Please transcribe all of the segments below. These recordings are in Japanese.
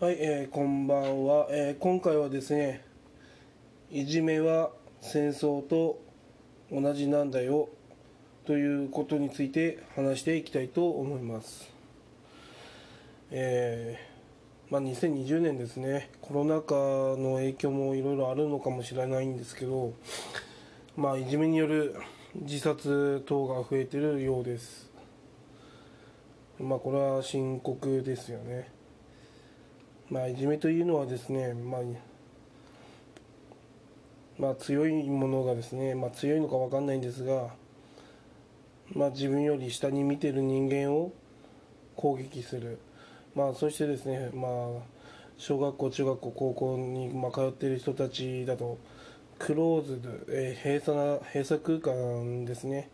はい、えーこんばんは、えー今回はですねいじめは戦争と同じなんだよということについて話していきたいと思います。えーまあ、2020年ですね。コロナ禍の影響もいろいろあるのかもしれないんですけどまあいじめによる自殺等が増えてるようです。まあこれは深刻ですよね。まあ、いじめというのはですね、まあ、まあ、強いものがですね、まあ、強いのか分かんないんですが、まあ、自分より下に見てる人間を攻撃する、まあ、そしてですね、まあ、小学校、中学校、高校に、ま、通っている人たちだと、クローズド、えー閉鎖な閉鎖空間ですね、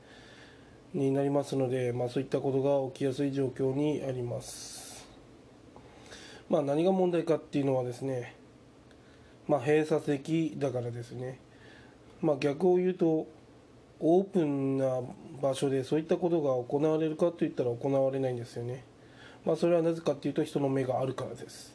になりますので、まあ、そういったことが起きやすい状況にあります。まあ、何が問題かっていうのはですね、まあ、閉鎖的だからですね、まあ、逆を言うとオープンな場所でそういったことが行われるかといったら行われないんですよね、まあ、それはなぜかっていうと人の目があるからです、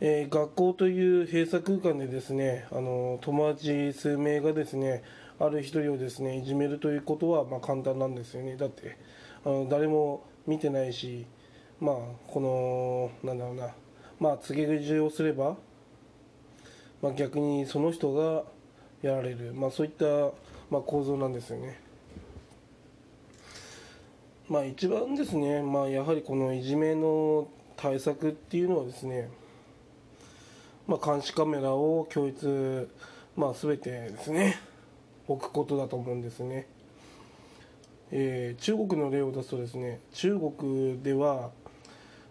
えー学校という閉鎖空間でですねあの友達数名がですねある一人をですねいじめるということはまあ簡単なんですよね。だってあの誰も見てないしまあこのなんだろうなまあ告げ口をすれば、まあ、逆にその人がやられる、まあ、そういった、まあ、構造なんですよね。まあ一番ですね、まあ、やはりこのいじめの対策っていうのはですね、まあ、監視カメラを教室、まあ、全てですね置くことだと思うんですね。えー中国の例を出すとですね中国では、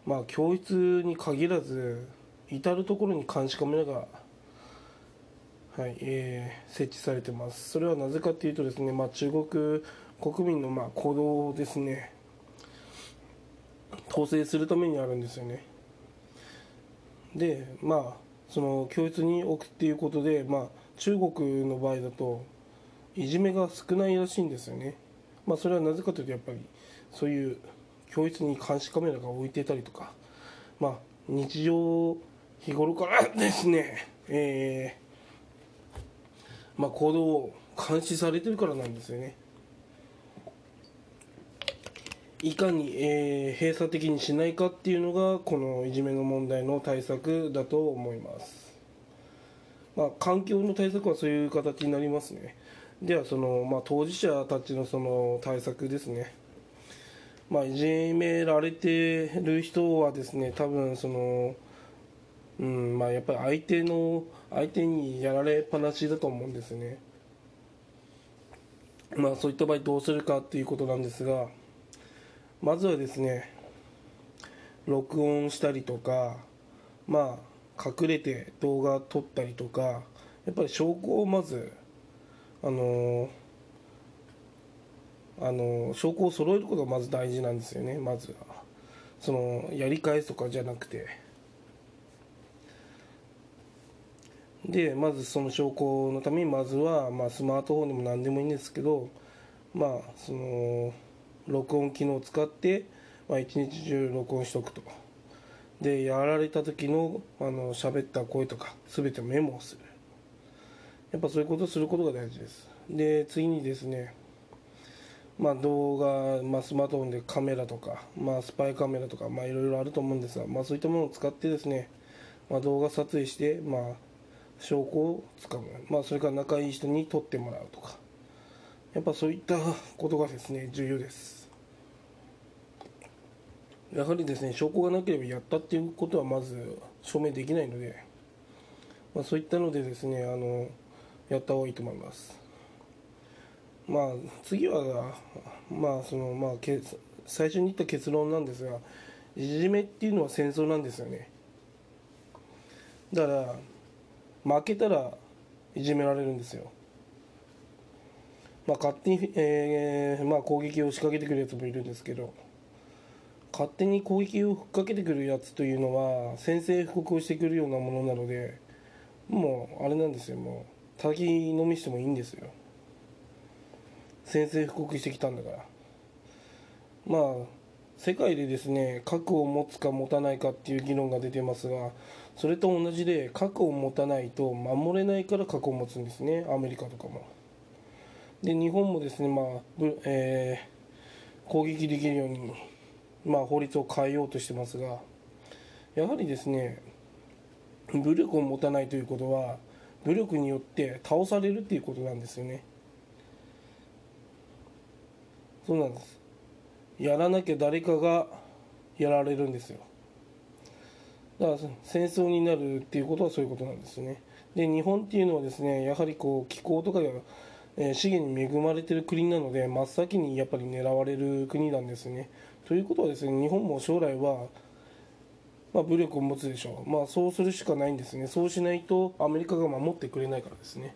まあ、教室に限らず至る所に監視カメラが、はいえー設置されてます。それはなぜかというとですね、まあ、中国国民のまあ行動をですね統制するためにあるんですよね。でまあその教室に置くっていうことで、まあ、中国の場合だといじめが少ないらしいんですよね。まあ、それはなぜかというとやっぱりそういう教室に監視カメラが置いてたりとか、まあ、日常日頃からですね、えーまあ、行動を監視されてるからなんですよねいかに、えー閉鎖的にしないかっていうのがこのいじめの問題の対策だと思いますまあ、環境の対策はそういう形になりますね。ではその、まあ、当事者たちのその対策ですね。まあ、いじめられてる人はですね、多分その、うん、まあやっぱり相手の、相手にやられっぱなしだと思うんですね。まあそういった場合どうするかっていうことなんですが、まずはですね、録音したりとか、まあ隠れて動画撮ったりとかやっぱり証拠をまずあのあの証拠を揃えることがまず大事なんですよね。まずは。そのやり返すとかじゃなくて。でまずその証拠のためにまずは、まあ、スマートフォンでも何でもいいんですけどまあその録音機能を使って、まあ、一日中録音しとくと。でやられた時のあの喋った声とか全てメモをする。やっぱそういうことをすることが大事です。で次にですねまあ動画、まあ、スマートフォンでカメラとか、まあ、スパイカメラとか、まあ、いろいろあると思うんですが、まあ、そういったものを使ってですね、まあ、動画撮影して、まあ、証拠をつかむ、まあ、それから仲いい人に撮ってもらうとか。やっぱそういったことがですね重要です。やはりですね証拠がなければやったっていうことはまず証明できないので、まあ、そういったのでですねあのやった方がいいと思います。まあ次はまあそのまあけ最初に言った結論なんですがいじめっていうのは戦争なんですよね。だから負けたらいじめられるんですよ。まあ勝手に、えーまあ、攻撃を仕掛けてくるやつもいるんですけど勝手に攻撃をふっかけてくるやつというのは宣戦布告をしてくるようなものなのでもうあれなんですよ。もう叩き飲みしてもいいんですよ。宣戦布告してきたんだから。まあ世界でですね核を持つか持たないかっていう議論が出てますがそれと同じで核を持たないと守れないから核を持つんですね。アメリカとかも。で日本もですねまあ、えー、攻撃できるように、まあ、法律を変えようとしてますがやはりですね武力を持たないということは武力によって倒されるっていうことなんですよね。そうなんです。やらなきゃ誰かがやられるんですよ。だから戦争になるっていうことはそういうことなんですね。で日本っていうのはですねやはりこう気候とかえ資源に恵まれてる国なので真っ先にやっぱり狙われる国なんですね。ということはですね日本も将来はまあ、武力を持つでしょう、まあ、そうするしかないんですね、そうしないとアメリカが守ってくれないからですね、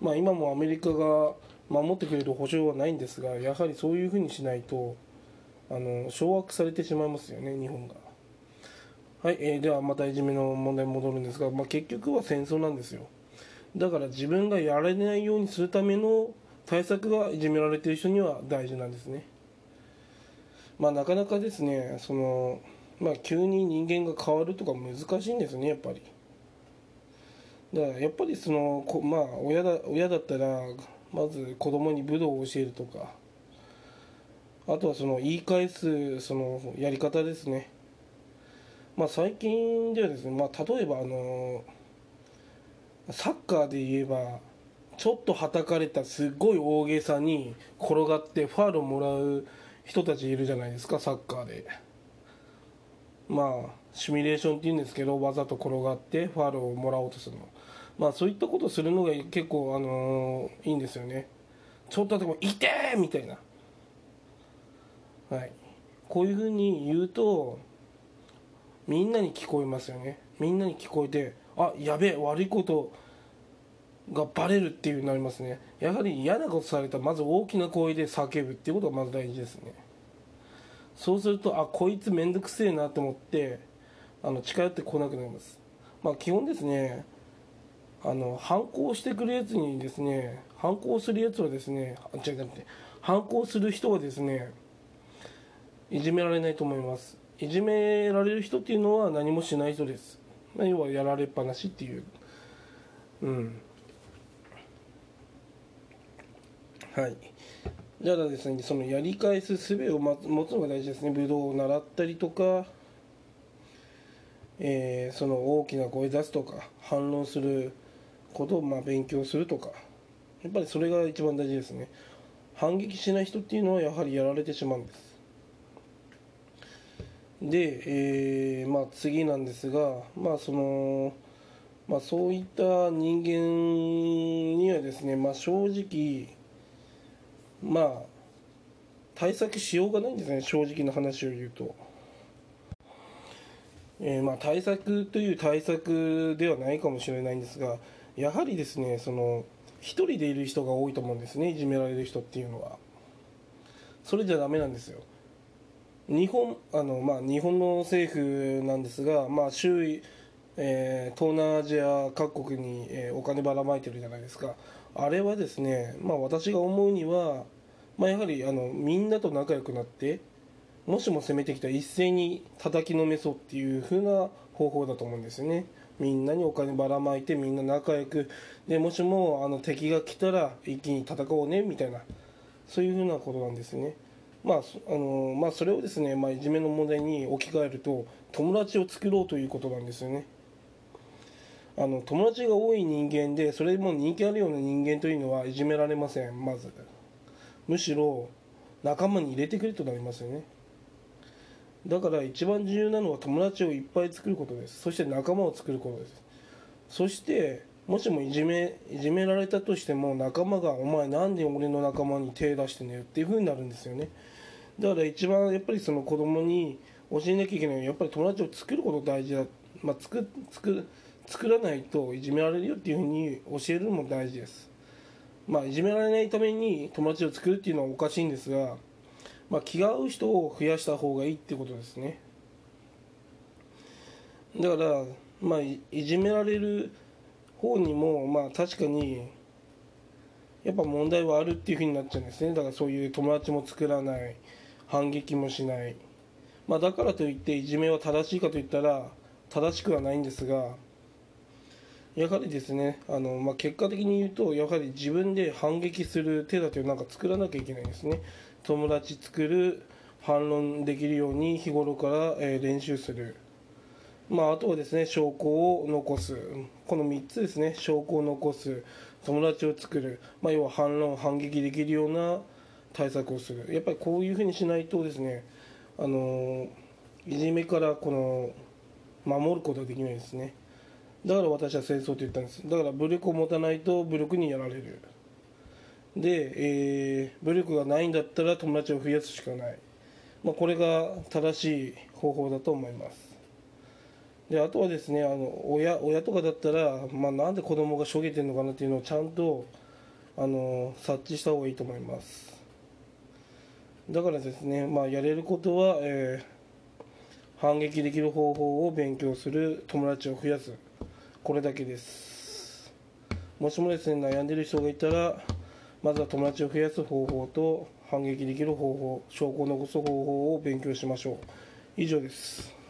まあ、今もアメリカが守ってくれる保証はないんですが、やはりそういうふうにしないと、あの掌握されてしまいますよね、日本が。はい、えー、ではまたいじめの問題に戻るんですが、まあ、結局は戦争なんですよ。だから自分がやられないようにするための対策がいじめられている人には大事なんですね。まあ、なかなかですね、そのまあ、急に人間が変わるとか難しいんですねやっぱりだからやっぱりそのこまあ親だ親だったらまず子供に武道を教えるとか。あとはその言い返すそのやり方ですね。まあ最近ではですね、まあ、例えばあのサッカーで言えばちょっとはたかれたすっごい大げさに転がってファールをもらう人たちいるじゃないですかサッカーで。まあシミュレーションっていうんですけどわざと転がってファールをもらおうとするの。まあそういったことするのが結構あのー、いいんですよね。ちょっとでも「いて!」みたいな。はい。こういうふうに言うとみんなに聞こえますよね。みんなに聞こえてあやべえ悪いことがバレるっていうになりますね。やはり嫌なことされたらまず大きな声で叫ぶっていうことがまず大事ですね。そうするとあこいつ面倒くせえなと思ってあの近寄ってこなくなります。まあ基本ですねあの反抗してくるやつにですね反抗するやつはですねあ違う違う反抗する人はですねいじめられないと思います。いじめられる人っていうのは何もしない人です、要はやられっぱなしっていう。うん。はい。だからですねそのやり返す術を持つのが大事ですね。武道を習ったりとか、えー、その大きな声出すとか反論することをまあ勉強するとか。やっぱりそれが一番大事ですね。反撃しない人っていうのはやはりやられてしまうんです。で、えー、まあ、次なんですが、まあそのまあ、そういった人間にはですね、まあ、正直まあ対策しようがないんですね。正直な話を言うと。えー、まあ対策という対策ではないかもしれないんですがやはりですねその1人でいる人が多いと思うんですねいじめられる人っていうのは。それじゃダメなんですよ。日本あの、まあ、日本の政府なんですが、まあ、周囲、えー、東南アジア各国に、えー、お金ばらまいてるじゃないですか。あれはですね、まあ、私が思うには、まあ、やはりあのみんなと仲良くなってもしも攻めてきたら一斉に叩きのめそうっていう風な方法だと思うんですよね。みんなにお金ばらまいてみんな仲良くでもしもあの敵が来たら一気に戦おうねみたいなそういう風なことなんですね。まああのまあ、それをですね、まあ、いじめの問題に置き換えると友達を作ろうということなんですよね。あの友達が多い人間でそれでも人気あるような人間というのはいじめられませんまず。むしろ仲間に入れてくれとなりますよね。だから一番重要なのは友達をいっぱい作ることです。そして仲間を作ることです。そしてもしもいじめいじめられたとしても仲間が「お前なんで俺の仲間に手出してんのよ」っていうふうになるんですよね。だから一番やっぱりその子供に教えなきゃいけないのはやっぱり友達を作ること大事だ。まあ作作作らないといじめられるよっていうふうに教えるのも大事です。まあいじめられないために友達を作るっていうのはおかしいんですが、まあ、気が合う人を増やした方がいいってことですね。だからまあいじめられる方にもまあ確かにやっぱ問題はあるっていうふうになっちゃうんですね。だからそういう友達も作らない反撃もしない。まあ、だからといっていじめは正しいかといったら正しくはないんですがやはりですねあの、まあ、結果的に言うとやはり自分で反撃する手立てをなんか作らなきゃいけないんですね。友達作る反論できるように日頃から、え練習する。まあ、あとはですね証拠を残す。この3つですね。証拠を残す。友達を作る、まあ、要は反論反撃できるような対策をする。やっぱりこういうふうにしないとですねあのいじめからこの守ることができないですね。だから私は戦争と言ったんです。だから武力を持たないと武力にやられる。で、えー武力がないんだったら友達を増やすしかない、まあ、これが正しい方法だと思います。であとはですねあの親親とかだったら、まあ、なんで子供がしょげてるのかなっていうのをちゃんとあの察知した方がいいと思います。だからですね、まあ、やれることは、えー反撃できる方法を勉強する友達を増やす。これだけです。もしもですね悩んでる人がいたらまずは友達を増やす方法と反撃できる方法証拠を残す方法を勉強しましょう。以上です。